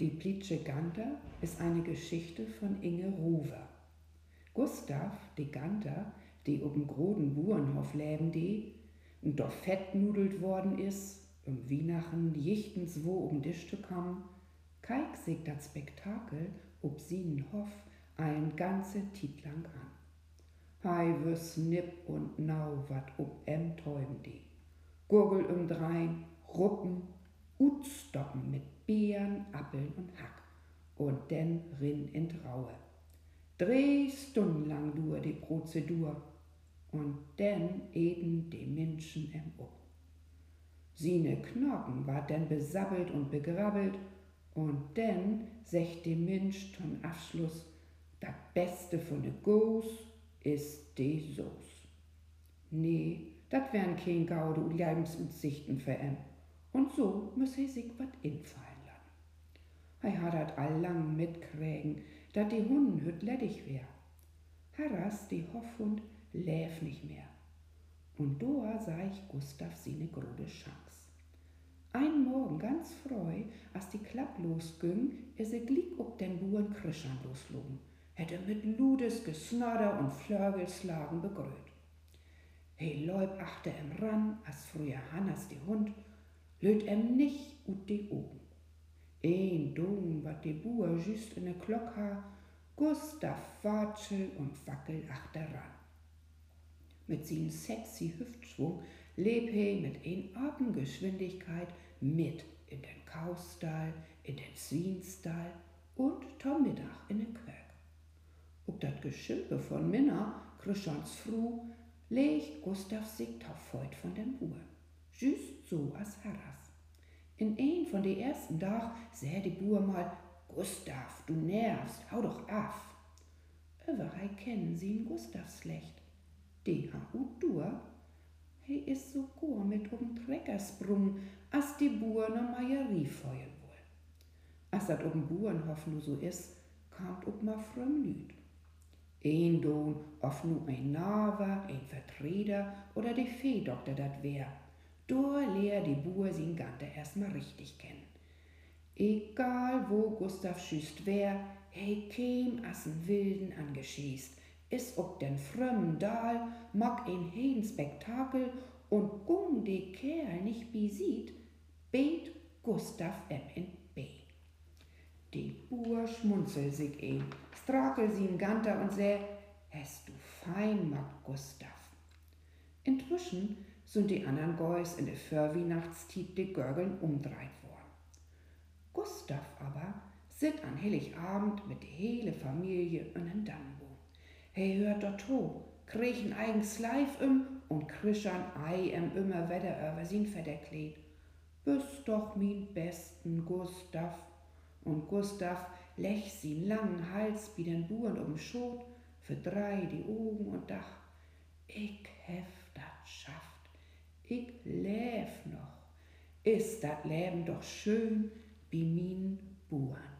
Die Plitsche Ganter ist eine Geschichte von Inge Rover. Gustav, die Ganter, die ob'n groden Burenhof leben, die, und doch fettnudelt worden is, um Weihnachten jichtens wo um Tisch zu kommen, keik sich dat Spektakel ob sinen Hof ein ganze Tit lang an. Hei wüs nipp und nau wat ob em täuben die. Gurgel um drein, Ruppen, Utstoppen mit Beeren, Appeln und Hack und denn rin in Traue. Drei Stunden lang die Prozedur und denn eden die Menschen em Up. Sine Knochen war denn besabbelt und begrabbelt und denn secht die Mensch zum Abschluss, das Beste von de Goos ist die Soße. Nee, dat wären kein Gaude und Lebensutsichten für em. Und so muss er sich wat infallen lassen. Er hat dat allang mitkrägen, dat die Hunden hüt ledig wär. Harras, die Hoffhund, läf nicht mehr. Und doa sah ich Gustav sine grode Chance. Ein Morgen ganz freu, als die Klapp losging, is er glick ob den Buren Krischan loslogen, hätte mit Ludes Gesnodder und Flörgelslagen begröht. Hey Leub achte em ran, als früher Hannas die Hund, löt em nicht ut die Augen. Ein Dom wat die Buhr just in der Glock ha, Gustav watschel und wackel achteran. Mit sin sexy Hüftschwung leb he mit ein Atemgeschwindigkeit mit in den Kaustall, in den Zwienstall und tom Mittag in den Quäk. Ob dat Geschimpfe von Minna, Krischans Fru, leg Gustav sich taufeut von den Buhr. Just so as Harras. In ein von de ersten Tag säh die Buhr mal, Gustav, du nervst, hau doch af. Überall kennen sie ihn Gustav schlecht. Die ha ut dur. He is so gar mit um Trecker as die Buhr ne Meierie feuern woll. As dat um Burenhof nu so is, kamt ob ma fröm Lüd. Ein Don, of nu ein Naver, ein Vertreter oder de Feedoktor dat wär, Dor lehr die Buhr sin Gante erstmal richtig kennen. Egal wo Gustav schüst wär, he käm assen Wilden angeschießt, is ob den frömmen Dahl, mag ein heden Spektakel und gung de Kerl nicht besieht, bet Gustav em in B. Die Buhr schmunzel sich ein, strakel sie im Ganter und säh, hast du fein, mag Gustav. Inzwischen sind die anderen Gäus in der Vorweihnachtstiet die Görgeln umdreit worden. Gustav aber sit an Heiligabend mit der hele Familie in den Dannenboom. He hört dort to, kriechen eigens Leif im und krischern Ei em immer wieder über sin Federkleid. Bist doch min besten Gustav. Und Gustav lech sin langen Hals wie den Buren um Schot, für drei die Augen und dach, ich hef dat schafft ich leb noch. Ist dat Leben doch schön wie min Buren.